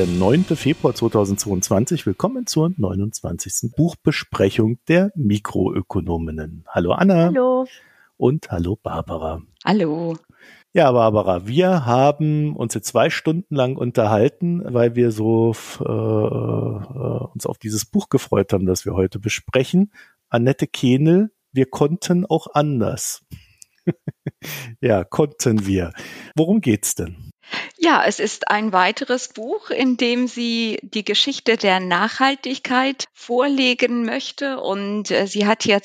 Der 9. Februar 2022. Willkommen zur 29. Buchbesprechung der Mikroökonominnen. Hallo Anna. Hallo. Und hallo Barbara. Hallo. Ja, Barbara, wir haben uns jetzt zwei Stunden lang unterhalten, weil wir so äh, äh, uns auf dieses Buch gefreut haben, das wir heute besprechen. Annette Kehnel, wir konnten auch anders. ja, konnten wir. Worum geht's denn? Ja, es ist ein weiteres Buch, in dem sie die Geschichte der Nachhaltigkeit vorlegen möchte. Und äh, sie hat hier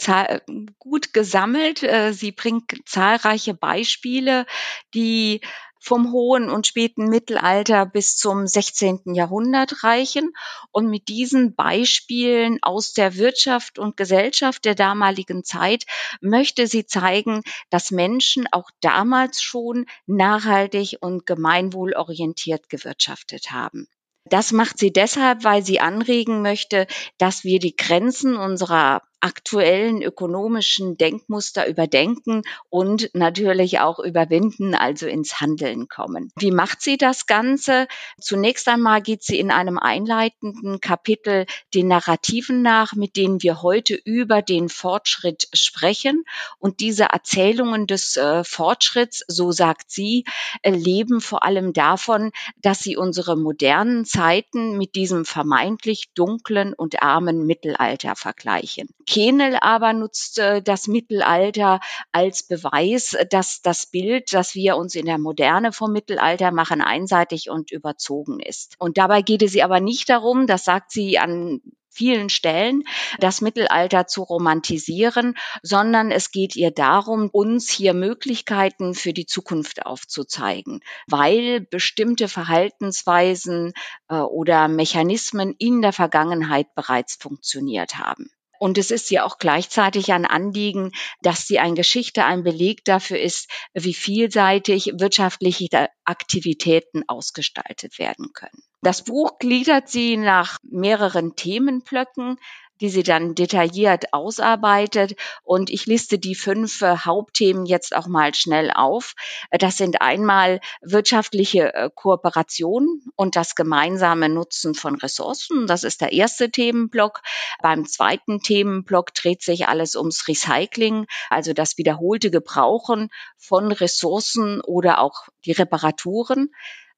gut gesammelt. Äh, sie bringt zahlreiche Beispiele, die vom hohen und späten Mittelalter bis zum 16. Jahrhundert reichen. Und mit diesen Beispielen aus der Wirtschaft und Gesellschaft der damaligen Zeit möchte sie zeigen, dass Menschen auch damals schon nachhaltig und gemeinwohlorientiert gewirtschaftet haben. Das macht sie deshalb, weil sie anregen möchte, dass wir die Grenzen unserer aktuellen ökonomischen Denkmuster überdenken und natürlich auch überwinden, also ins Handeln kommen. Wie macht sie das Ganze? Zunächst einmal geht sie in einem einleitenden Kapitel den Narrativen nach, mit denen wir heute über den Fortschritt sprechen. Und diese Erzählungen des äh, Fortschritts, so sagt sie, äh, leben vor allem davon, dass sie unsere modernen Zeiten mit diesem vermeintlich dunklen und armen Mittelalter vergleichen. Kenel aber nutzt äh, das Mittelalter als Beweis, dass das Bild, das wir uns in der Moderne vom Mittelalter machen, einseitig und überzogen ist. Und dabei geht es ihr aber nicht darum, das sagt sie an vielen Stellen, das Mittelalter zu romantisieren, sondern es geht ihr darum, uns hier Möglichkeiten für die Zukunft aufzuzeigen, weil bestimmte Verhaltensweisen äh, oder Mechanismen in der Vergangenheit bereits funktioniert haben. Und es ist ja auch gleichzeitig ein Anliegen, dass die ein Geschichte ein Beleg dafür ist, wie vielseitig wirtschaftliche Aktivitäten ausgestaltet werden können. Das Buch gliedert sie nach mehreren Themenblöcken die sie dann detailliert ausarbeitet. Und ich liste die fünf äh, Hauptthemen jetzt auch mal schnell auf. Äh, das sind einmal wirtschaftliche äh, Kooperation und das gemeinsame Nutzen von Ressourcen. Das ist der erste Themenblock. Beim zweiten Themenblock dreht sich alles ums Recycling, also das wiederholte Gebrauchen von Ressourcen oder auch die Reparaturen.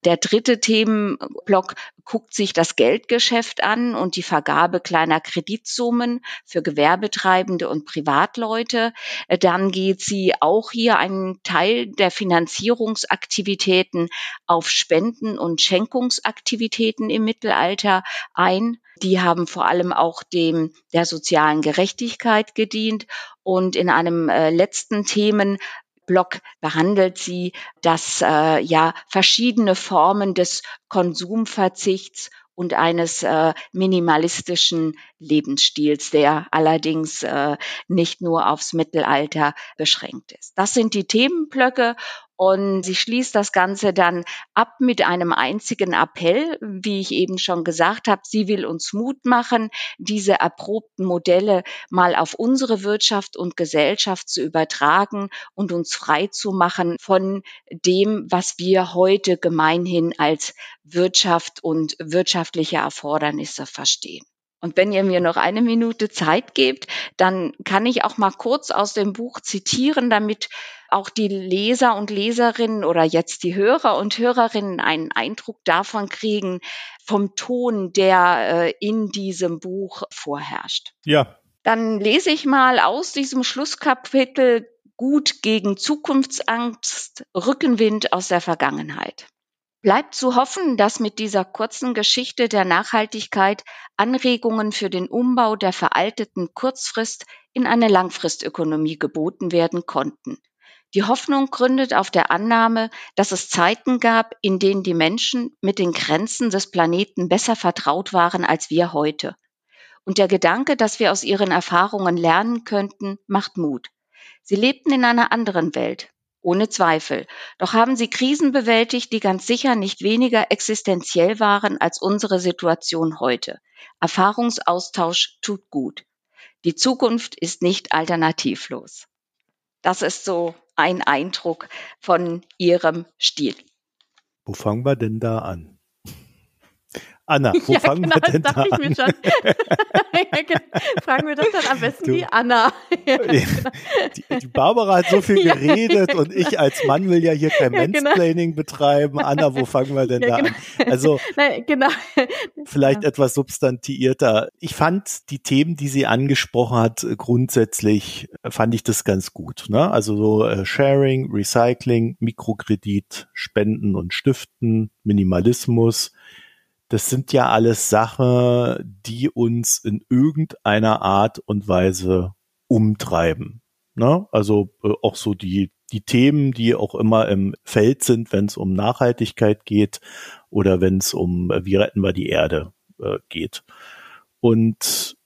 Der dritte Themenblock guckt sich das Geldgeschäft an und die Vergabe kleiner Kreditsummen für Gewerbetreibende und Privatleute. Äh, dann geht sie auch hier einen Teil der Finanzierungsaktivitäten auf Spenden und Schenkungsaktivitäten im Mittelalter ein. Die haben vor allem auch dem der sozialen Gerechtigkeit gedient. Und in einem äh, letzten Themen Blog behandelt sie, dass äh, ja verschiedene Formen des Konsumverzichts und eines äh, minimalistischen Lebensstils, der allerdings äh, nicht nur aufs Mittelalter beschränkt ist. Das sind die Themenblöcke und sie schließt das Ganze dann ab mit einem einzigen Appell, wie ich eben schon gesagt habe. Sie will uns Mut machen, diese erprobten Modelle mal auf unsere Wirtschaft und Gesellschaft zu übertragen und uns frei zu machen von dem, was wir heute gemeinhin als Wirtschaft und wirtschaftliche Erfordernisse verstehen. Und wenn ihr mir noch eine Minute Zeit gebt, dann kann ich auch mal kurz aus dem Buch zitieren, damit auch die Leser und Leserinnen oder jetzt die Hörer und Hörerinnen einen Eindruck davon kriegen, vom Ton, der äh, in diesem Buch vorherrscht. Ja. Dann lese ich mal aus diesem Schlusskapitel Gut gegen Zukunftsangst, Rückenwind aus der Vergangenheit. Bleibt zu hoffen, dass mit dieser kurzen Geschichte der Nachhaltigkeit Anregungen für den Umbau der veralteten Kurzfrist in eine Langfristökonomie geboten werden konnten. Die Hoffnung gründet auf der Annahme, dass es Zeiten gab, in denen die Menschen mit den Grenzen des Planeten besser vertraut waren als wir heute. Und der Gedanke, dass wir aus ihren Erfahrungen lernen könnten, macht Mut. Sie lebten in einer anderen Welt, ohne Zweifel. Doch haben sie Krisen bewältigt, die ganz sicher nicht weniger existenziell waren als unsere Situation heute. Erfahrungsaustausch tut gut. Die Zukunft ist nicht alternativlos. Das ist so ein Eindruck von ihrem Stil. Wo fangen wir denn da an? Anna, wo ja, fangen genau, wir denn da an? Genau. Fragen wir das dann am besten du, die Anna. ja, genau. die, die, Barbara hat so viel geredet und ich als Mann will ja hier kein ja, genau. Mansplaining betreiben. Anna, wo fangen wir denn da an? Also Nein, genau. vielleicht etwas substantiierter. Ich fand die Themen, die sie angesprochen hat, grundsätzlich fand ich das ganz gut. Ne? Also so äh, Sharing, Recycling, Mikrokredit, Spenden und Stiften, Minimalismus das sind ja alles Sachen, die uns in irgendeiner Art und Weise umtreiben. Ne? Also äh, auch so die, die Themen, die auch immer im Feld sind, wenn es um Nachhaltigkeit geht oder wenn es um, äh, wie retten wir die Erde äh, geht. Und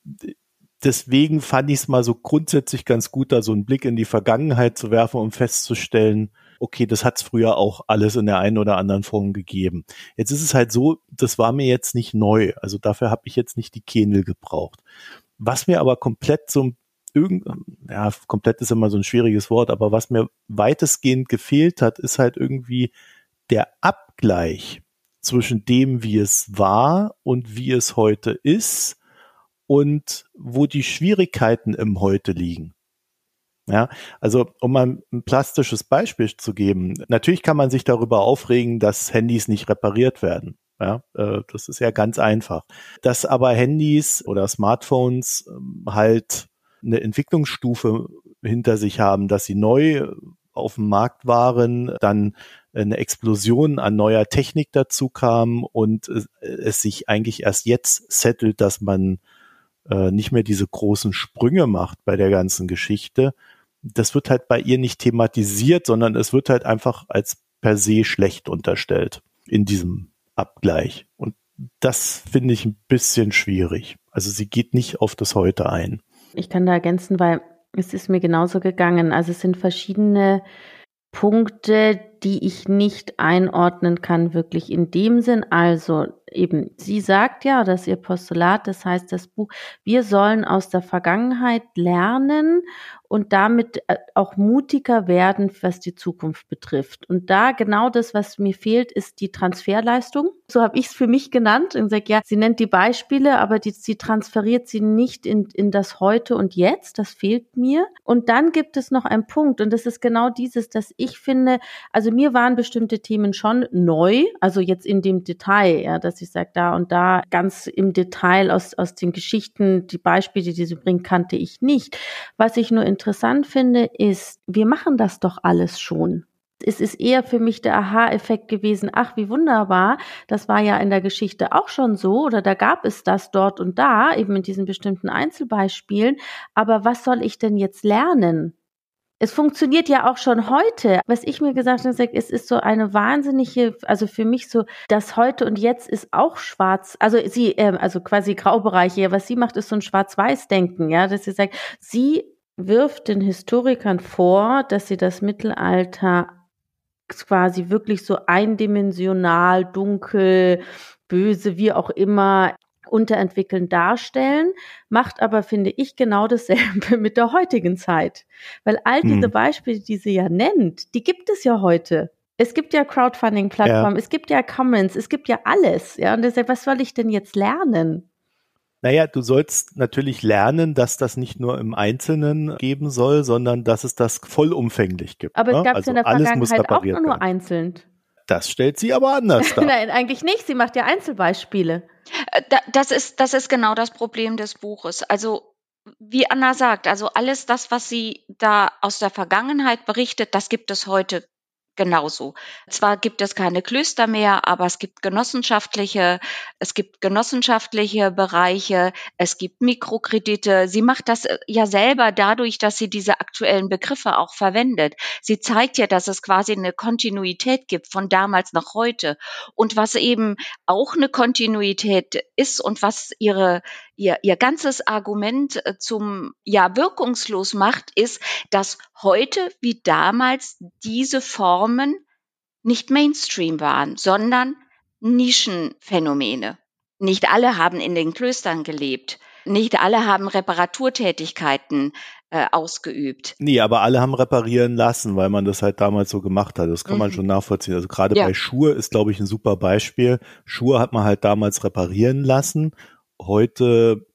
deswegen fand ich es mal so grundsätzlich ganz gut, da so einen Blick in die Vergangenheit zu werfen, um festzustellen, okay, das hat es früher auch alles in der einen oder anderen Form gegeben. Jetzt ist es halt so, das war mir jetzt nicht neu. Also dafür habe ich jetzt nicht die Kenel gebraucht. Was mir aber komplett so irgend, ja, komplett ist immer so ein schwieriges Wort, aber was mir weitestgehend gefehlt hat, ist halt irgendwie der Abgleich zwischen dem, wie es war und wie es heute ist und wo die Schwierigkeiten im Heute liegen. Ja, also um mal ein plastisches Beispiel zu geben, natürlich kann man sich darüber aufregen, dass Handys nicht repariert werden. Ja, äh, das ist ja ganz einfach. Dass aber Handys oder Smartphones ähm, halt eine Entwicklungsstufe hinter sich haben, dass sie neu auf dem Markt waren, dann eine Explosion an neuer Technik dazu kam und es sich eigentlich erst jetzt settelt, dass man äh, nicht mehr diese großen Sprünge macht bei der ganzen Geschichte, das wird halt bei ihr nicht thematisiert, sondern es wird halt einfach als per se schlecht unterstellt in diesem Abgleich. Und das finde ich ein bisschen schwierig. Also sie geht nicht auf das Heute ein. Ich kann da ergänzen, weil es ist mir genauso gegangen. Also es sind verschiedene Punkte, die ich nicht einordnen kann, wirklich in dem Sinn. Also eben, sie sagt ja, dass ihr Postulat, das heißt das Buch, wir sollen aus der Vergangenheit lernen und damit äh, auch mutiger werden, was die Zukunft betrifft. Und da genau das, was mir fehlt, ist die Transferleistung. So habe ich es für mich genannt und sage, ja, sie nennt die Beispiele, aber die, sie transferiert sie nicht in, in das Heute und Jetzt. Das fehlt mir. Und dann gibt es noch einen Punkt und das ist genau dieses, dass ich finde, also mir waren bestimmte Themen schon neu, also jetzt in dem Detail, ja, dass ich sage, da und da ganz im Detail aus, aus den Geschichten, die Beispiele, die sie bringt, kannte ich nicht. Was ich nur interessant finde, ist, wir machen das doch alles schon. Es ist eher für mich der Aha-Effekt gewesen, ach, wie wunderbar, das war ja in der Geschichte auch schon so oder da gab es das dort und da, eben in diesen bestimmten Einzelbeispielen. Aber was soll ich denn jetzt lernen? Es funktioniert ja auch schon heute. Was ich mir gesagt habe, es ist so eine wahnsinnige, also für mich so, das heute und jetzt ist auch schwarz. Also sie, ähm, also quasi Graubereiche. Was sie macht, ist so ein Schwarz-Weiß-Denken, ja, dass sie sagt, sie wirft den Historikern vor, dass sie das Mittelalter quasi wirklich so eindimensional, dunkel, böse, wie auch immer unterentwickelt darstellen, macht aber, finde ich, genau dasselbe mit der heutigen Zeit. Weil all diese hm. Beispiele, die sie ja nennt, die gibt es ja heute. Es gibt ja Crowdfunding-Plattformen, ja. es gibt ja Commons, es gibt ja alles. Ja, und deshalb, was soll ich denn jetzt lernen? Naja, du sollst natürlich lernen, dass das nicht nur im Einzelnen geben soll, sondern dass es das vollumfänglich gibt. Aber es ne? gab es also in der Vergangenheit auch nur einzeln. Das stellt sie aber anders dar. Nein, eigentlich nicht. Sie macht ja Einzelbeispiele. Äh, das ist, das ist genau das Problem des Buches. Also, wie Anna sagt, also alles das, was sie da aus der Vergangenheit berichtet, das gibt es heute genauso. Zwar gibt es keine Klöster mehr, aber es gibt genossenschaftliche, es gibt genossenschaftliche Bereiche, es gibt Mikrokredite. Sie macht das äh, ja selber dadurch, dass sie diese aktuellen Begriffe auch verwendet. Sie zeigt ja, dass es quasi eine Kontinuität gibt von damals nach heute. Und was eben auch eine Kontinuität ist und was ihre ihr, ihr ganzes Argument äh, zum ja wirkungslos macht, ist, dass heute wie damals diese Formen nicht Mainstream waren, sondern Nischenphänomene. Nicht alle haben in den Klöstern gelebt. Nicht alle haben Reparaturtätigkeiten äh, ausgeübt. Nee, aber alle haben reparieren lassen, weil man das halt damals so gemacht hat. Das kann mhm. man schon nachvollziehen. Also gerade ja. bei Schuhe ist, glaube ich, ein super Beispiel. Schuhe hat man halt damals reparieren lassen. Heute,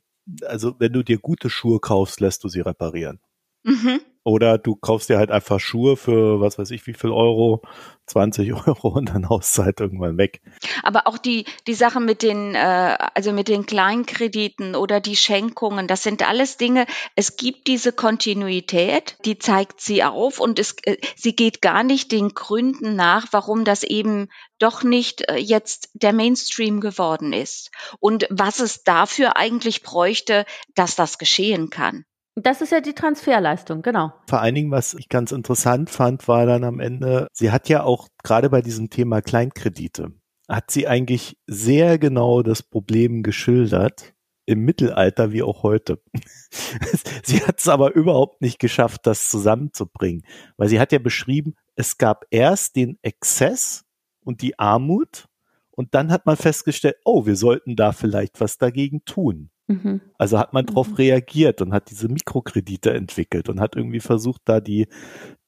also wenn du dir gute Schuhe kaufst, lässt du sie reparieren. Mhm. Oder du kaufst dir halt einfach Schuhe für was weiß ich wie viel Euro, 20 Euro und dann haust halt irgendwann weg. Aber auch die, die Sache mit den, äh, also mit den Kleinkrediten oder die Schenkungen, das sind alles Dinge, es gibt diese Kontinuität, die zeigt sie auf und es, äh, sie geht gar nicht den Gründen nach, warum das eben doch nicht äh, jetzt der Mainstream geworden ist und was es dafür eigentlich bräuchte, dass das geschehen kann. Das ist ja die Transferleistung, genau. Vor allen Dingen, was ich ganz interessant fand, war dann am Ende, sie hat ja auch gerade bei diesem Thema Kleinkredite, hat sie eigentlich sehr genau das Problem geschildert, im Mittelalter wie auch heute. sie hat es aber überhaupt nicht geschafft, das zusammenzubringen, weil sie hat ja beschrieben, es gab erst den Exzess und die Armut und dann hat man festgestellt, oh, wir sollten da vielleicht was dagegen tun. Mhm. Also hat man darauf mhm. reagiert und hat diese Mikrokredite entwickelt und hat irgendwie versucht, da die,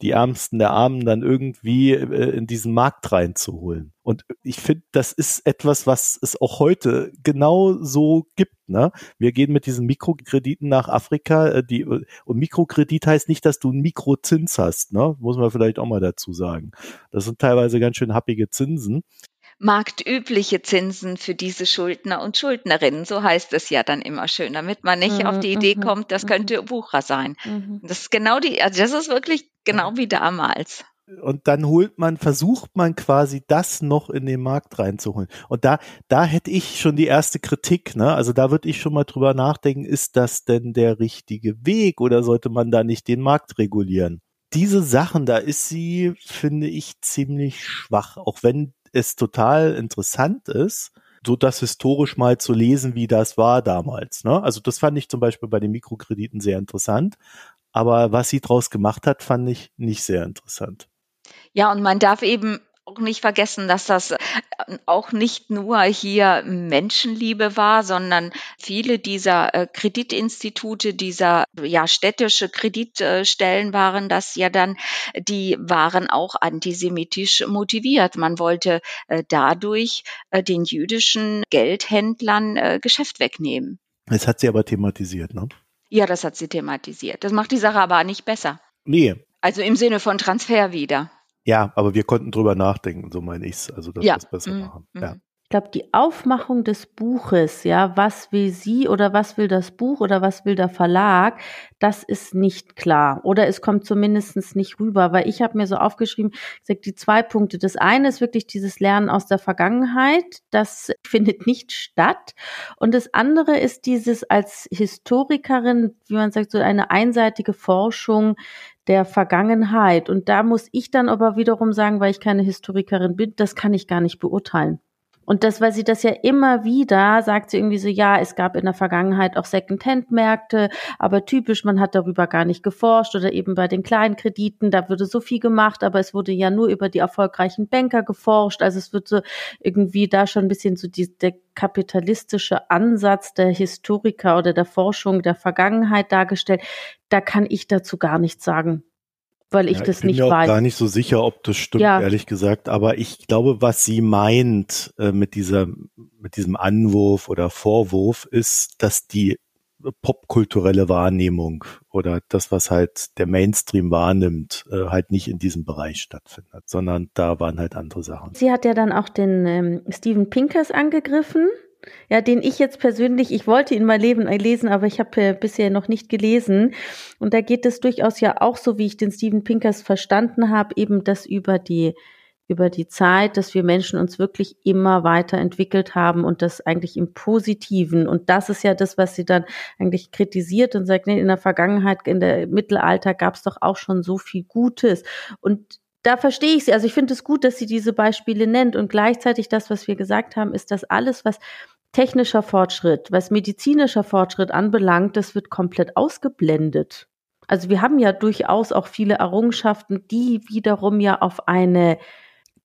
die Ärmsten der Armen dann irgendwie äh, in diesen Markt reinzuholen. Und ich finde, das ist etwas, was es auch heute genau so gibt. Ne? Wir gehen mit diesen Mikrokrediten nach Afrika. Äh, die, und Mikrokredit heißt nicht, dass du einen Mikrozins hast. Ne? Muss man vielleicht auch mal dazu sagen. Das sind teilweise ganz schön happige Zinsen marktübliche Zinsen für diese Schuldner und Schuldnerinnen. So heißt es ja dann immer schön, damit man nicht mhm, auf die Idee mhm, kommt, das könnte mhm. Bucher sein. Mhm. Das ist genau die, also das ist wirklich genau wie damals. Und dann holt man, versucht man quasi das noch in den Markt reinzuholen. Und da, da hätte ich schon die erste Kritik, ne? Also da würde ich schon mal drüber nachdenken, ist das denn der richtige Weg oder sollte man da nicht den Markt regulieren? Diese Sachen, da ist sie, finde ich, ziemlich schwach, auch wenn es total interessant ist, so das historisch mal zu lesen, wie das war damals. Ne? Also das fand ich zum Beispiel bei den Mikrokrediten sehr interessant. Aber was sie draus gemacht hat, fand ich nicht sehr interessant. Ja, und man darf eben auch nicht vergessen, dass das äh, auch nicht nur hier Menschenliebe war, sondern viele dieser äh, Kreditinstitute, dieser ja städtische Kreditstellen waren das ja dann, die waren auch antisemitisch motiviert. Man wollte äh, dadurch den jüdischen Geldhändlern Geschäft wegnehmen. Das hat sie aber thematisiert, ne? Ja, das hat sie thematisiert. Das macht die Sache aber nicht besser. Nee. Also im Sinne von Transfer wieder. Ja, aber wir konnten drüber nachdenken, so meine ich es. Also, dass ja. wir es besser mhm. machen. Ja. Mhm. Ich glaube, die Aufmachung des Buches, ja, was will sie oder was will das Buch oder was will der Verlag, das ist nicht klar. Oder es kommt zumindest nicht rüber, weil ich habe mir so aufgeschrieben, ich sag, die zwei Punkte. Das eine ist wirklich dieses Lernen aus der Vergangenheit, das findet nicht statt. Und das andere ist dieses als Historikerin, wie man sagt, so eine einseitige Forschung der Vergangenheit. Und da muss ich dann aber wiederum sagen, weil ich keine Historikerin bin, das kann ich gar nicht beurteilen. Und das, weil sie das ja immer wieder sagt, sie irgendwie so, ja, es gab in der Vergangenheit auch Second-Hand-Märkte, aber typisch, man hat darüber gar nicht geforscht oder eben bei den kleinen Krediten, da würde so viel gemacht, aber es wurde ja nur über die erfolgreichen Banker geforscht. Also es wird so irgendwie da schon ein bisschen so die, der kapitalistische Ansatz der Historiker oder der Forschung der Vergangenheit dargestellt. Da kann ich dazu gar nichts sagen weil ich ja, das ich bin nicht mir auch weiß. gar nicht so sicher, ob das stimmt, ja. ehrlich gesagt. Aber ich glaube, was sie meint äh, mit dieser, mit diesem Anwurf oder Vorwurf ist, dass die popkulturelle Wahrnehmung oder das, was halt der Mainstream wahrnimmt, äh, halt nicht in diesem Bereich stattfindet, sondern da waren halt andere Sachen. Sie hat ja dann auch den ähm, Steven Pinkers angegriffen ja, den ich jetzt persönlich, ich wollte ihn mal leben, äh, lesen, aber ich habe äh, bisher noch nicht gelesen. Und da geht es durchaus ja auch so, wie ich den Steven Pinkers verstanden habe, eben das über die über die Zeit, dass wir Menschen uns wirklich immer weiterentwickelt haben und das eigentlich im Positiven. Und das ist ja das, was sie dann eigentlich kritisiert und sagt, nee, in der Vergangenheit, in der Mittelalter gab es doch auch schon so viel Gutes. Und da verstehe ich sie. Also ich finde es gut, dass sie diese Beispiele nennt und gleichzeitig das, was wir gesagt haben, ist, dass alles, was technischer Fortschritt, was medizinischer Fortschritt anbelangt, das wird komplett ausgeblendet. Also wir haben ja durchaus auch viele Errungenschaften, die wiederum ja auf eine,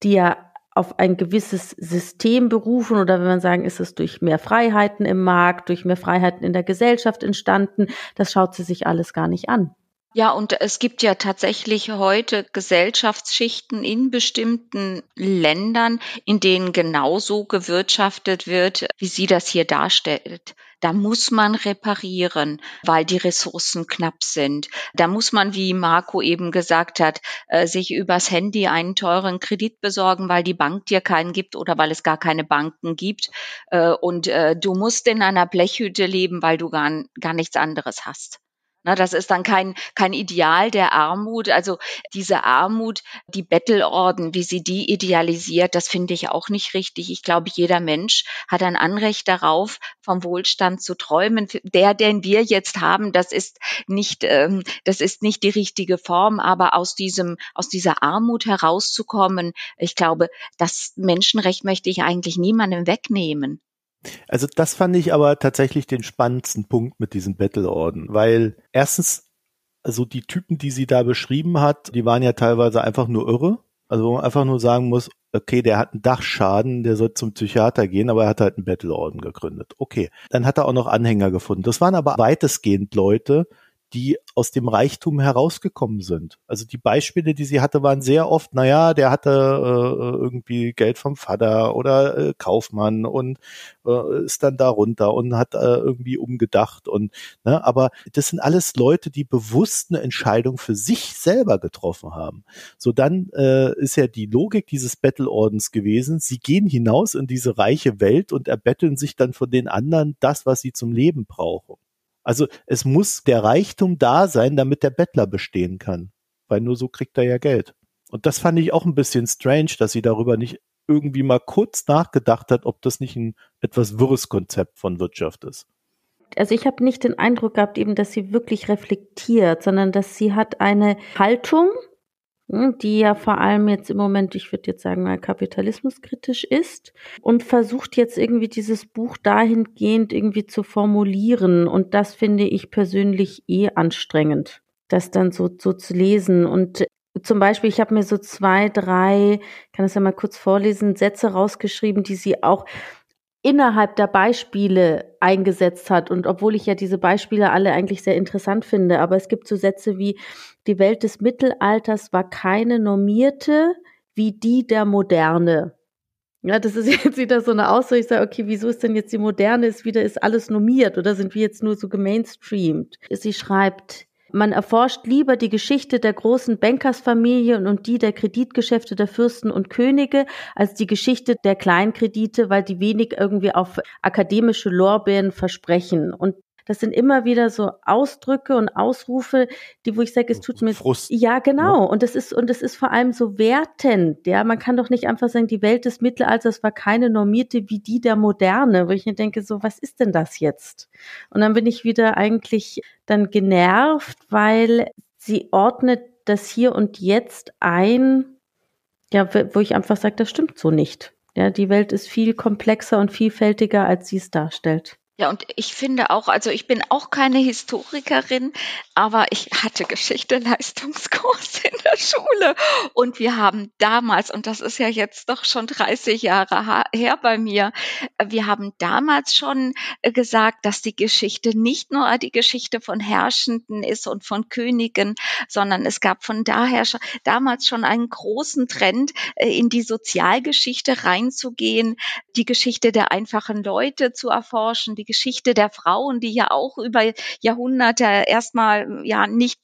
die ja auf ein gewisses System berufen oder wenn man sagen, ist es durch mehr Freiheiten im Markt, durch mehr Freiheiten in der Gesellschaft entstanden, das schaut sie sich alles gar nicht an. Ja, und es gibt ja tatsächlich heute Gesellschaftsschichten in bestimmten Ländern, in denen genauso gewirtschaftet wird, wie sie das hier darstellt. Da muss man reparieren, weil die Ressourcen knapp sind. Da muss man, wie Marco eben gesagt hat, äh, sich übers Handy einen teuren Kredit besorgen, weil die Bank dir keinen gibt oder weil es gar keine Banken gibt. Äh, und äh, du musst in einer Blechhütte leben, weil du gar, gar nichts anderes hast. Na, das ist dann kein, kein Ideal der Armut. Also diese Armut, die Bettelorden, wie sie die idealisiert, das finde ich auch nicht richtig. Ich glaube, jeder Mensch hat ein Anrecht darauf, vom Wohlstand zu träumen. Der, den wir jetzt haben, das ist nicht, ähm, das ist nicht die richtige Form, aber aus diesem, aus dieser Armut herauszukommen, ich glaube, das Menschenrecht möchte ich eigentlich niemandem wegnehmen. Also das fand ich aber tatsächlich den spannendsten Punkt mit diesem Battle-Orden, weil erstens, also die Typen, die sie da beschrieben hat, die waren ja teilweise einfach nur irre. Also wo man einfach nur sagen muss, okay, der hat einen Dachschaden, der soll zum Psychiater gehen, aber er hat halt einen Battle-Orden gegründet. Okay. Dann hat er auch noch Anhänger gefunden. Das waren aber weitestgehend Leute, die aus dem Reichtum herausgekommen sind. Also die Beispiele, die sie hatte, waren sehr oft, naja, der hatte äh, irgendwie Geld vom Vater oder äh, Kaufmann und äh, ist dann da runter und hat äh, irgendwie umgedacht und ne, aber das sind alles Leute, die bewusst eine Entscheidung für sich selber getroffen haben. So dann äh, ist ja die Logik dieses Battle-Ordens gewesen, sie gehen hinaus in diese reiche Welt und erbetteln sich dann von den anderen das, was sie zum Leben brauchen. Also es muss der Reichtum da sein, damit der Bettler bestehen kann, weil nur so kriegt er ja Geld. Und das fand ich auch ein bisschen strange, dass sie darüber nicht irgendwie mal kurz nachgedacht hat, ob das nicht ein etwas wirres Konzept von Wirtschaft ist. Also ich habe nicht den Eindruck gehabt, eben, dass sie wirklich reflektiert, sondern dass sie hat eine Haltung, die ja vor allem jetzt im Moment, ich würde jetzt sagen, mal kapitalismuskritisch ist und versucht jetzt irgendwie dieses Buch dahingehend irgendwie zu formulieren. Und das finde ich persönlich eh anstrengend, das dann so, so zu lesen. Und zum Beispiel, ich habe mir so zwei, drei, kann es ja mal kurz vorlesen, Sätze rausgeschrieben, die sie auch innerhalb der Beispiele eingesetzt hat. Und obwohl ich ja diese Beispiele alle eigentlich sehr interessant finde, aber es gibt so Sätze wie, die Welt des Mittelalters war keine normierte wie die der Moderne. Ja, das ist jetzt wieder so eine Aussage, ich sage, okay, wieso ist denn jetzt die Moderne, ist wieder, ist alles normiert oder sind wir jetzt nur so gemainstreamt? Sie schreibt, man erforscht lieber die Geschichte der großen Bankersfamilien und die der Kreditgeschäfte der Fürsten und Könige als die Geschichte der Kleinkredite, weil die wenig irgendwie auf akademische Lorbeeren versprechen. Und das sind immer wieder so Ausdrücke und Ausrufe, die, wo ich sage, es tut mir Frust. Ja, genau. Ja. Und das ist und das ist vor allem so wertend. Ja, man kann doch nicht einfach sagen, die Welt des Mittelalters war keine normierte wie die der Moderne, wo ich mir denke, so was ist denn das jetzt? Und dann bin ich wieder eigentlich dann genervt, weil sie ordnet das hier und jetzt ein, ja, wo ich einfach sage, das stimmt so nicht. Ja, die Welt ist viel komplexer und vielfältiger, als sie es darstellt. Ja, und ich finde auch, also ich bin auch keine Historikerin, aber ich hatte Geschichte-Leistungskurs in der Schule. Und wir haben damals, und das ist ja jetzt doch schon 30 Jahre her bei mir, wir haben damals schon äh, gesagt, dass die Geschichte nicht nur die Geschichte von Herrschenden ist und von Königen, sondern es gab von daher schon, damals schon einen großen Trend, äh, in die Sozialgeschichte reinzugehen, die Geschichte der einfachen Leute zu erforschen, die Geschichte der Frauen, die ja auch über Jahrhunderte erstmal ja nicht,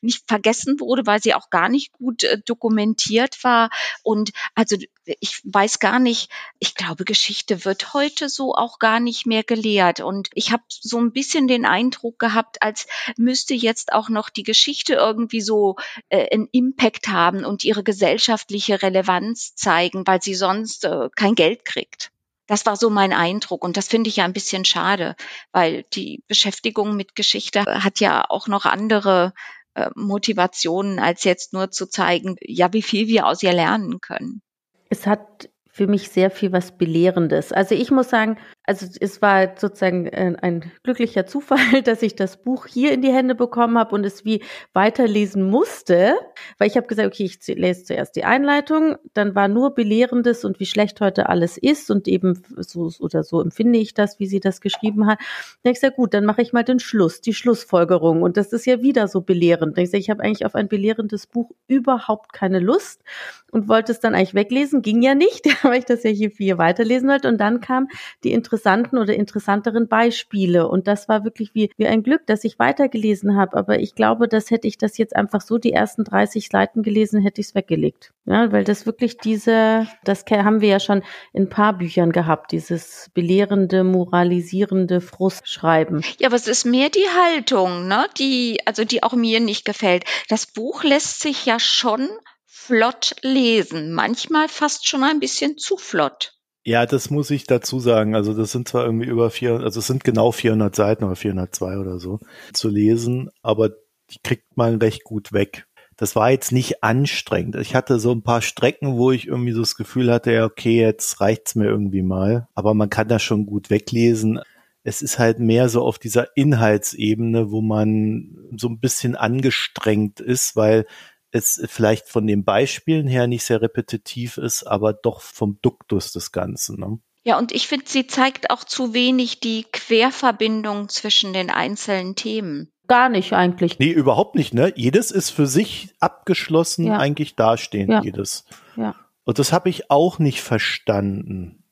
nicht vergessen wurde, weil sie auch gar nicht gut äh, dokumentiert war. Und also ich weiß gar nicht, ich glaube, Geschichte wird heute so auch gar nicht mehr gelehrt. Und ich habe so ein bisschen den Eindruck gehabt, als müsste jetzt auch noch die Geschichte irgendwie so äh, einen Impact haben und ihre gesellschaftliche Relevanz zeigen, weil sie sonst äh, kein Geld kriegt. Das war so mein Eindruck und das finde ich ja ein bisschen schade, weil die Beschäftigung mit Geschichte hat ja auch noch andere äh, Motivationen, als jetzt nur zu zeigen, ja, wie viel wir aus ihr lernen können. Es hat für mich sehr viel was Belehrendes. Also ich muss sagen, also es war sozusagen ein, äh, ein, glücklicher Zufall, dass ich das Buch hier in die Hände bekommen habe und es wie weiterlesen musste, weil ich habe gesagt, okay, ich lese zuerst die Einleitung, dann war nur belehrendes und wie schlecht heute alles ist und eben so oder so empfinde ich das, wie sie das geschrieben hat. Dann ich gesagt, gut, dann mache ich mal den Schluss, die Schlussfolgerung. Und das ist ja wieder so belehrend. Dann ich, ich habe eigentlich auf ein belehrendes Buch überhaupt keine Lust und wollte es dann eigentlich weglesen, ging ja nicht, weil ich das ja hier viel weiterlesen wollte. Und dann kam die interessante interessanten oder interessanteren Beispiele. Und das war wirklich wie, wie ein Glück, dass ich weitergelesen habe. Aber ich glaube, dass hätte ich das jetzt einfach so die ersten 30 Seiten gelesen, hätte ich es weggelegt. Ja, weil das wirklich diese, das haben wir ja schon in ein paar Büchern gehabt, dieses belehrende, moralisierende Frustschreiben. Ja, aber es ist mehr die Haltung, ne, die, also die auch mir nicht gefällt. Das Buch lässt sich ja schon flott lesen, manchmal fast schon ein bisschen zu flott. Ja, das muss ich dazu sagen. Also das sind zwar irgendwie über vier, also es sind genau 400 Seiten oder 402 oder so zu lesen, aber die kriegt man recht gut weg. Das war jetzt nicht anstrengend. Ich hatte so ein paar Strecken, wo ich irgendwie so das Gefühl hatte, ja, okay, jetzt reicht's mir irgendwie mal. Aber man kann das schon gut weglesen. Es ist halt mehr so auf dieser Inhaltsebene, wo man so ein bisschen angestrengt ist, weil es vielleicht von den Beispielen her nicht sehr repetitiv ist, aber doch vom Duktus des Ganzen. Ne? Ja, und ich finde, sie zeigt auch zu wenig die Querverbindung zwischen den einzelnen Themen. Gar nicht eigentlich. Nee, überhaupt nicht, ne? Jedes ist für sich abgeschlossen, ja. eigentlich dastehend, ja. jedes. Ja. Und das habe ich auch nicht verstanden.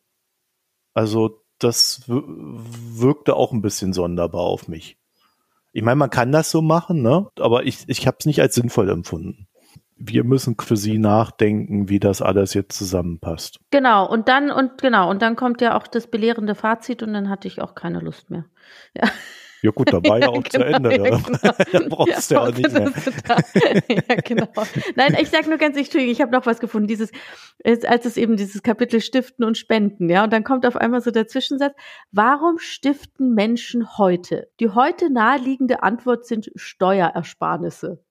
Also, das wirkte auch ein bisschen sonderbar auf mich. Ich meine, man kann das so machen, ne? Aber ich, ich habe es nicht als sinnvoll empfunden. Wir müssen für sie nachdenken, wie das alles jetzt zusammenpasst. Genau, und dann, und genau, und dann kommt ja auch das belehrende Fazit und dann hatte ich auch keine Lust mehr. Ja. Ja gut, da war ja, auch genau, zu Ende. Ja, ne? genau. brauchst ja, ja auch nicht mehr. ja, genau. Nein, ich sag nur ganz Entschuldigung, ich habe noch was gefunden. Dieses, als es eben dieses Kapitel Stiften und Spenden, ja, und dann kommt auf einmal so der Zwischensatz, warum stiften Menschen heute? Die heute naheliegende Antwort sind Steuerersparnisse.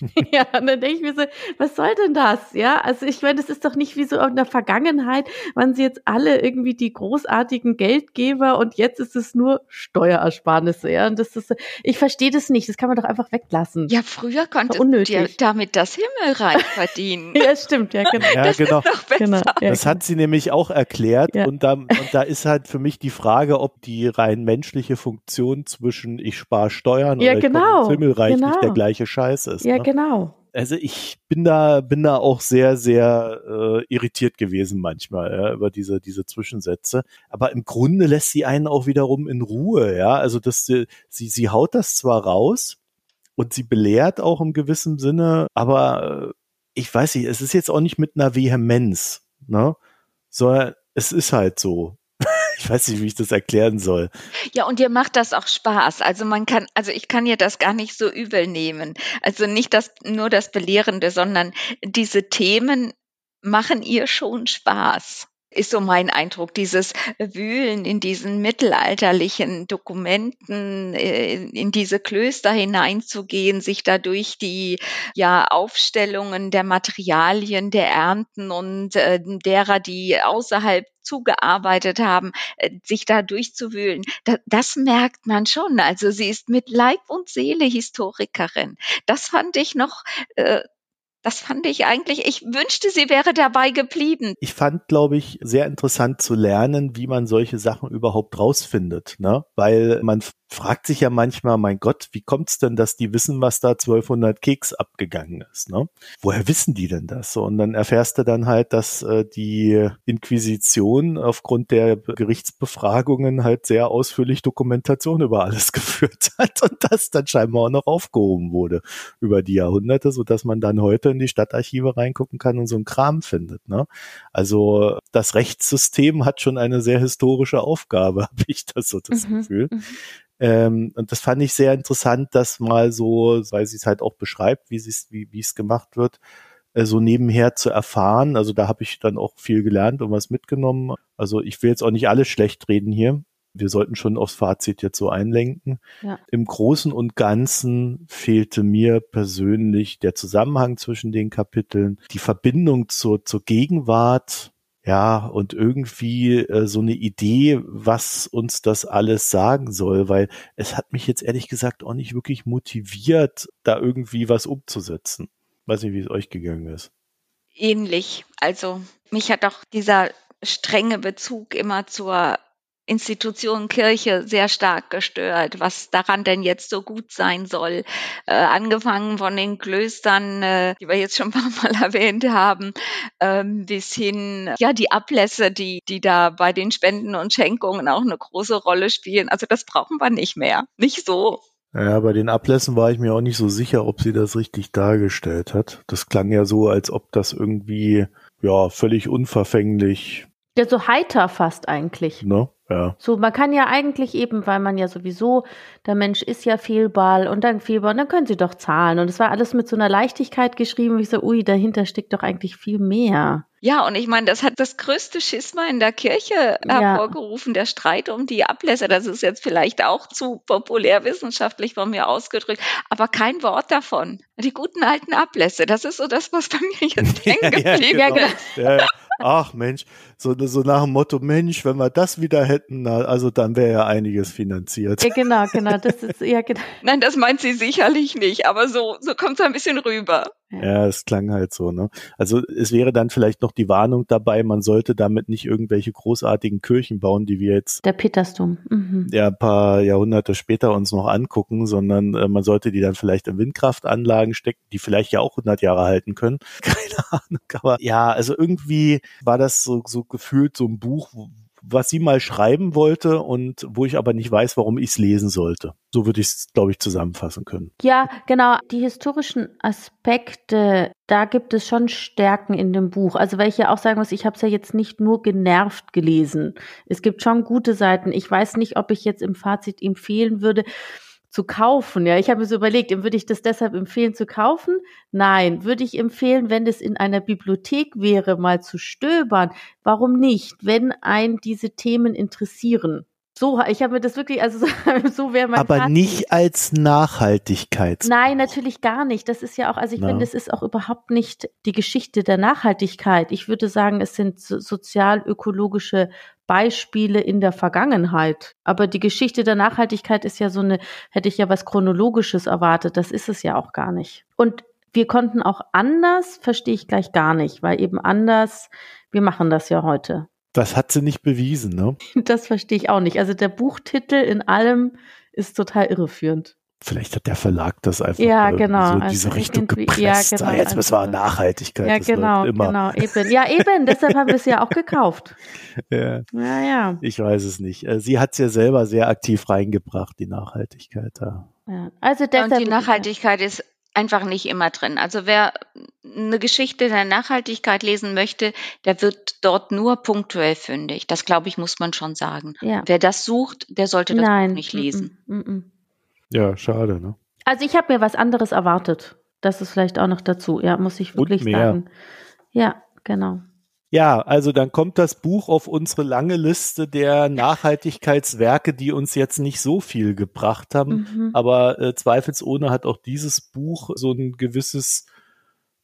ja, und dann denke ich mir so, was soll denn das? Ja, also ich meine, das ist doch nicht wie so in der Vergangenheit, waren sie jetzt alle irgendwie die großartigen Geldgeber und jetzt ist es nur Steuerersparnisse, ja. Und das ist, ich verstehe das nicht, das kann man doch einfach weglassen. Ja, früher konnte du dir damit das Himmelreich verdienen. ja, stimmt, ja, genau. Ja, das genau. genau. Ja, das hat sie nämlich auch erklärt ja. und, da, und da ist halt für mich die Frage, ob die rein menschliche Funktion zwischen ich spare Steuern ja, oder genau. ich Himmelreich genau. nicht der gleiche Scheiß ist. Ja, ne? Genau. Also ich bin da, bin da auch sehr, sehr äh, irritiert gewesen manchmal ja, über diese, diese Zwischensätze. Aber im Grunde lässt sie einen auch wiederum in Ruhe, ja. Also das, sie, sie haut das zwar raus und sie belehrt auch im gewissen Sinne, aber äh, ich weiß nicht, es ist jetzt auch nicht mit einer Vehemenz, ne? Sondern es ist halt so. Ich weiß nicht, wie ich das erklären soll. Ja, und ihr macht das auch Spaß. Also man kann, also ich kann ihr das gar nicht so übel nehmen. Also nicht das, nur das Belehrende, sondern diese Themen machen ihr schon Spaß ist so mein Eindruck, dieses Wühlen in diesen mittelalterlichen Dokumenten, äh, in diese Klöster hineinzugehen, sich dadurch die ja Aufstellungen der Materialien, der Ernten und äh, derer, die außerhalb zugearbeitet haben, äh, sich da durchzuwühlen, das, das merkt man schon. Also sie ist mit Leib und Seele Historikerin. Das fand ich noch äh, das fand ich eigentlich, ich wünschte, sie wäre dabei geblieben. Ich fand, glaube ich, sehr interessant zu lernen, wie man solche Sachen überhaupt rausfindet, ne? Weil man fragt sich ja manchmal, mein Gott, wie kommt's denn, dass die wissen, was da 1200 Keks abgegangen ist, ne? Woher wissen die denn das? So, und dann erfährst du dann halt, dass äh, die Inquisition aufgrund der Gerichtsbefragungen halt sehr ausführlich Dokumentation über alles geführt hat und das dann scheinbar auch noch aufgehoben wurde über die Jahrhunderte, so dass man dann heute in die Stadtarchive reingucken kann und so einen Kram findet, ne? Also das Rechtssystem hat schon eine sehr historische Aufgabe, habe ich das so das mhm, Gefühl. Mhm. Ähm, und das fand ich sehr interessant, dass mal so, weil sie es halt auch beschreibt, wie es wie wie es gemacht wird, äh, so nebenher zu erfahren. Also da habe ich dann auch viel gelernt und was mitgenommen. Also ich will jetzt auch nicht alles schlecht reden hier. Wir sollten schon aufs Fazit jetzt so einlenken. Ja. Im Großen und Ganzen fehlte mir persönlich der Zusammenhang zwischen den Kapiteln, die Verbindung zur, zur Gegenwart, Ja, und irgendwie äh, so eine Idee, was uns das alles sagen soll, weil es hat mich jetzt ehrlich gesagt auch nicht wirklich motiviert, da irgendwie was umzusetzen. Weiß nicht, wie es euch gegangen ist. Ähnlich. Also mich hat auch dieser strenge Bezug immer zur Institution Kirche sehr stark gestört, was daran denn jetzt so gut sein soll. Äh, angefangen von den Klöstern, äh, die wir jetzt schon ein paar Mal erwähnt haben, ähm, bis hin, ja, die Ablässe, die, die da bei den Spenden und Schenkungen auch eine große Rolle spielen. Also das brauchen wir nicht mehr. Nicht so. Ja, bei den Ablässen war ich mir auch nicht so sicher, ob sie das richtig dargestellt hat. Das klang ja so, als ob das irgendwie, ja, völlig unverfänglich. Ja, so heiter fast eigentlich. Ne? Ja. So, man kann ja eigentlich eben, weil man ja sowieso, der Mensch ist ja fehlbar und dann fehlbar und dann können sie doch zahlen. Und es war alles mit so einer Leichtigkeit geschrieben, wie ich so, ui, dahinter steckt doch eigentlich viel mehr. Ja, und ich meine, das hat das größte Schisma in der Kirche hervorgerufen, ja. der Streit um die Ablässe. Das ist jetzt vielleicht auch zu populärwissenschaftlich von mir ausgedrückt, aber kein Wort davon. Die guten alten Ablässe, das ist so das, was bei mir jetzt hängen geblieben ja, genau. ist. Ja, ach Mensch, so, so nach dem Motto, Mensch, wenn wir das wieder hätten, na, also dann wäre ja einiges finanziert. Ja, genau, genau, das ist ja genau. Nein, das meint sie sicherlich nicht, aber so, so kommt es ein bisschen rüber. Ja, es klang halt so, ne? Also es wäre dann vielleicht noch die Warnung dabei, man sollte damit nicht irgendwelche großartigen Kirchen bauen, die wir jetzt der Petersdom mhm. ja ein paar Jahrhunderte später uns noch angucken, sondern äh, man sollte die dann vielleicht in Windkraftanlagen stecken, die vielleicht ja auch 100 Jahre halten können. Keine Ahnung, aber ja, also irgendwie war das so so gefühlt so ein Buch, was sie mal schreiben wollte und wo ich aber nicht weiß, warum ich es lesen sollte. So würde ich es, glaube ich, zusammenfassen können. Ja, genau. Die historischen Aspekte, da gibt es schon Stärken in dem Buch. Also weil ich ja auch sagen muss, ich habe es ja jetzt nicht nur genervt gelesen. Es gibt schon gute Seiten. Ich weiß nicht, ob ich jetzt im Fazit empfehlen würde, zu kaufen. Ja, ich habe mir so überlegt, würde ich das deshalb empfehlen zu kaufen? Nein, würde ich empfehlen, wenn es in einer Bibliothek wäre, mal zu stöbern. Warum nicht, wenn ein diese Themen interessieren? So, ich habe mir das wirklich, also so, so wäre mein Aber Fazit. nicht als Nachhaltigkeit. Nein, natürlich gar nicht. Das ist ja auch, also ich finde, es ist auch überhaupt nicht die Geschichte der Nachhaltigkeit. Ich würde sagen, es sind sozial-ökologische Beispiele in der Vergangenheit. Aber die Geschichte der Nachhaltigkeit ist ja so eine, hätte ich ja was Chronologisches erwartet. Das ist es ja auch gar nicht. Und wir konnten auch anders, verstehe ich gleich gar nicht, weil eben anders, wir machen das ja heute. Das hat sie nicht bewiesen, ne? Das verstehe ich auch nicht. Also der Buchtitel in allem ist total irreführend. Vielleicht hat der Verlag das einfach ja, genau. so in diese also Richtung gepresst. Ja, genau, ah, jetzt müssen wir Nachhaltigkeit. Ja, genau, genau, eben. Ja, eben, deshalb haben wir es ja auch gekauft. Ja. ja, ja. Ich weiß es nicht. Äh, sie hat es ja selber sehr aktiv reingebracht, die Nachhaltigkeit da. Ja. Also deshalb, Und die Nachhaltigkeit ist einfach nicht immer drin. Also wer eine Geschichte der Nachhaltigkeit lesen möchte, der wird dort nur punktuell fündig. Das glaube ich, muss man schon sagen. Ja. Wer das sucht, der sollte das Nein. Buch nicht lesen. Mm -mm. Ja, schade, ne? Also ich habe mir was anderes erwartet. Das ist vielleicht auch noch dazu. Ja, muss ich wirklich sagen. Ja, genau. Ja, also dann kommt das Buch auf unsere lange Liste der Nachhaltigkeitswerke, die uns jetzt nicht so viel gebracht haben. Mhm. Aber äh, zweifelsohne hat auch dieses Buch so ein gewisses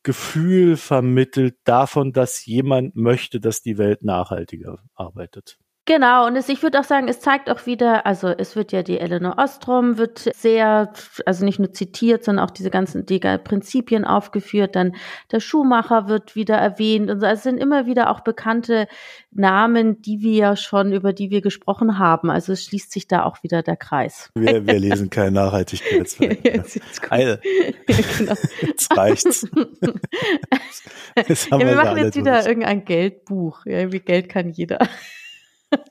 Gefühl vermittelt davon, dass jemand möchte, dass die Welt nachhaltiger arbeitet. Genau, und es, ich würde auch sagen, es zeigt auch wieder, also es wird ja die Eleanor Ostrom wird sehr, also nicht nur zitiert, sondern auch diese ganzen die Prinzipien aufgeführt. Dann der Schuhmacher wird wieder erwähnt und so. Also es sind immer wieder auch bekannte Namen, die wir ja schon, über die wir gesprochen haben. Also es schließt sich da auch wieder der Kreis. Wir, wir lesen keine Nachhaltigkeitswerke. ja, jetzt, ja, genau. jetzt reicht's. jetzt ja, wir, wir machen jetzt wieder irgendein Geldbuch. Ja, wie Geld kann jeder.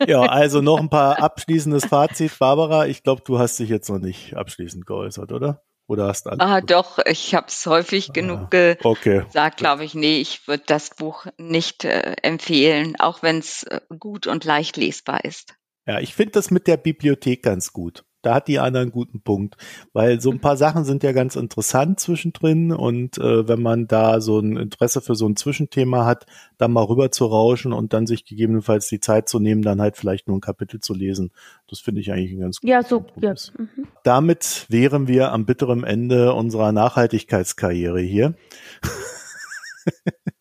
Ja, also noch ein paar abschließendes Fazit. Barbara, ich glaube, du hast dich jetzt noch nicht abschließend geäußert, oder? Oder hast alles Ah, doch, ich habe es häufig ah, genug okay. gesagt, glaube ich. Nee, ich würde das Buch nicht äh, empfehlen, auch wenn es äh, gut und leicht lesbar ist. Ja, ich finde das mit der Bibliothek ganz gut da hat die Anna einen guten Punkt, weil so ein paar Sachen sind ja ganz interessant zwischendrin und äh, wenn man da so ein Interesse für so ein Zwischenthema hat, dann mal rüber zu rauschen und dann sich gegebenenfalls die Zeit zu nehmen, dann halt vielleicht nur ein Kapitel zu lesen, das finde ich eigentlich ein ganz Ja, so, ja. Mhm. Damit wären wir am bitteren Ende unserer Nachhaltigkeitskarriere hier.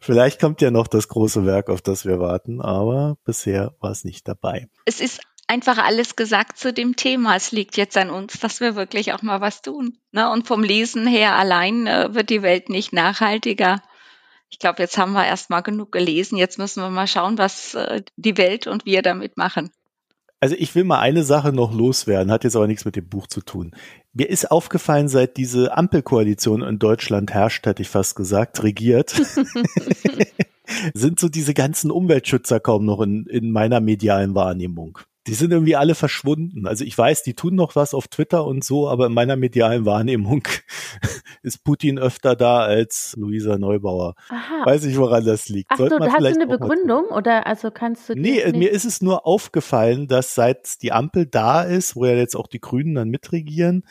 Vielleicht kommt ja noch das große Werk, auf das wir warten, aber bisher war es nicht dabei. Es ist einfach alles gesagt zu dem Thema. Es liegt jetzt an uns, dass wir wirklich auch mal was tun. Ne? Und vom Lesen her allein äh, wird die Welt nicht nachhaltiger. Ich glaube, jetzt haben wir erst mal genug gelesen. Jetzt müssen wir mal schauen, was äh, die Welt und wir damit machen. Also ich will mal eine Sache noch loswerden, hat jetzt aber nichts mit dem Buch zu tun. Mir ist aufgefallen, seit diese Ampelkoalition in Deutschland herrscht, hätte ich fast gesagt, regiert, sind so diese ganzen Umweltschützer kaum noch in, in meiner medialen Wahrnehmung die sind irgendwie alle verschwunden. Also ich weiß, die tun noch was auf Twitter und so, aber in meiner medialen Wahrnehmung ist Putin öfter da als Luisa Neubauer. Aha. Weiß ich, woran das liegt. Ach so, hast du eine Begründung oder also kannst du Nee, mir ist es nur aufgefallen, dass seit die Ampel da ist, wo ja jetzt auch die Grünen dann mitregieren,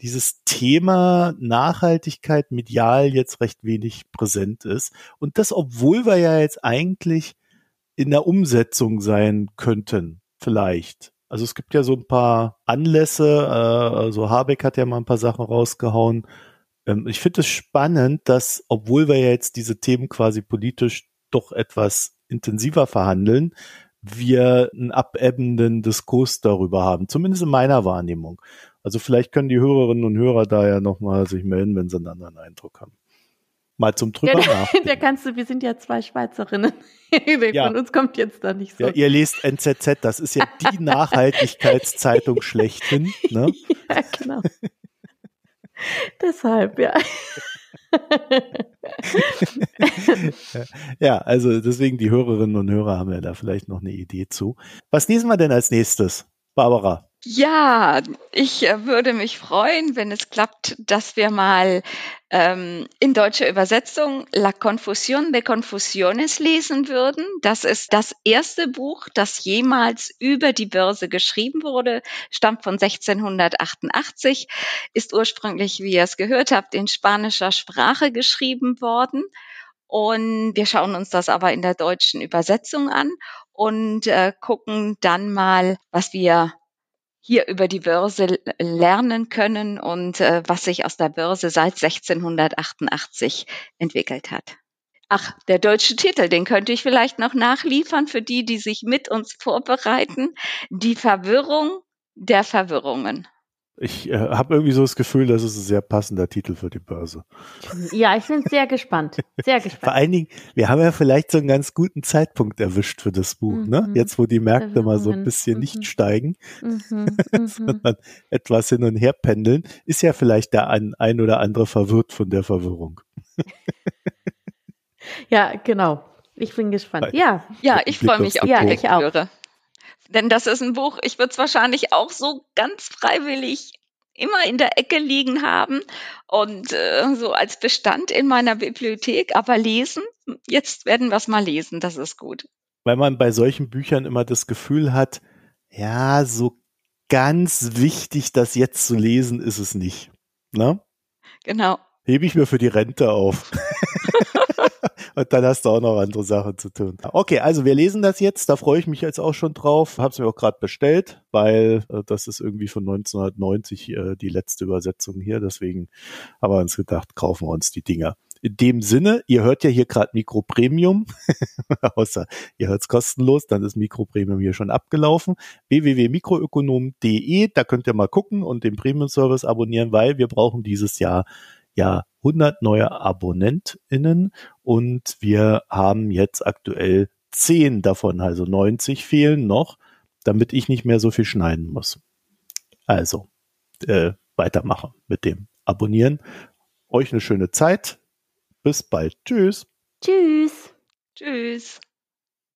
dieses Thema Nachhaltigkeit medial jetzt recht wenig präsent ist. Und das, obwohl wir ja jetzt eigentlich in der Umsetzung sein könnten vielleicht. Also es gibt ja so ein paar Anlässe, äh, also Habeck hat ja mal ein paar Sachen rausgehauen. Ähm, ich finde es spannend, dass, obwohl wir ja jetzt diese Themen quasi politisch doch etwas intensiver verhandeln, wir einen abebbenden Diskurs darüber haben, zumindest in meiner Wahrnehmung. Also vielleicht können die Hörerinnen und Hörer da ja nochmal sich melden, wenn sie einen anderen Eindruck haben mal zum drüber ja, nachdenken. Da kannst du, wir sind ja zwei Schweizerinnen. ja. Von uns kommt jetzt da nicht so. Ja, ihr lest NZZ, das ist ja die Nachhaltigkeitszeitung schlechthin. Ne? Ja, genau. Deshalb, ja. ja, also deswegen die Hörerinnen und Hörer haben ja da vielleicht noch eine Idee zu. Was lesen wir denn als nächstes, Barbara? Ja, ich äh, würde mich freuen, wenn es klappt, dass wir mal ähm, in deutscher Übersetzung La Confusión de Confusiones lesen würden. Das ist das erste Buch, das jemals über die Börse geschrieben wurde, stammt von 1688, ist ursprünglich, wie ihr es gehört habt, in spanischer Sprache geschrieben worden. Und wir schauen uns das aber in der deutschen Übersetzung an und äh, gucken dann mal, was wir hier über die Börse lernen können und äh, was sich aus der Börse seit 1688 entwickelt hat. Ach, der deutsche Titel, den könnte ich vielleicht noch nachliefern für die, die sich mit uns vorbereiten. Die Verwirrung der Verwirrungen. Ich äh, habe irgendwie so das Gefühl, das ist ein sehr passender Titel für die Börse. Ja, ich bin sehr gespannt. Sehr gespannt. Vor allen Dingen, wir haben ja vielleicht so einen ganz guten Zeitpunkt erwischt für das Buch, ne? mhm. ne? Jetzt, wo die Märkte mal so ein bisschen mhm. nicht steigen, mhm. mhm. sondern etwas hin und her pendeln, ist ja vielleicht der ein, ein oder andere verwirrt von der Verwirrung. ja, genau. Ich bin gespannt. Ja. Ja, ich freue mich auf ja, ich auch. Denn das ist ein Buch, ich würde es wahrscheinlich auch so ganz freiwillig immer in der Ecke liegen haben und äh, so als Bestand in meiner Bibliothek. Aber lesen, jetzt werden wir es mal lesen, das ist gut. Weil man bei solchen Büchern immer das Gefühl hat, ja, so ganz wichtig, das jetzt zu lesen, ist es nicht. Ne? Genau. Hebe ich mir für die Rente auf. Und dann hast du auch noch andere Sachen zu tun. Okay, also wir lesen das jetzt. Da freue ich mich jetzt auch schon drauf. Hab's mir auch gerade bestellt, weil äh, das ist irgendwie von 1990 äh, die letzte Übersetzung hier. Deswegen haben wir uns gedacht, kaufen wir uns die Dinger. In dem Sinne, ihr hört ja hier gerade Mikro Premium, außer ihr hört's kostenlos, dann ist Mikro Premium hier schon abgelaufen. www.mikroökonom.de, da könnt ihr mal gucken und den Premium Service abonnieren, weil wir brauchen dieses Jahr ja 100 neue AbonnentInnen und wir haben jetzt aktuell 10 davon, also 90 fehlen noch, damit ich nicht mehr so viel schneiden muss. Also, äh, weitermachen mit dem Abonnieren. Euch eine schöne Zeit. Bis bald. Tschüss. Tschüss. Tschüss.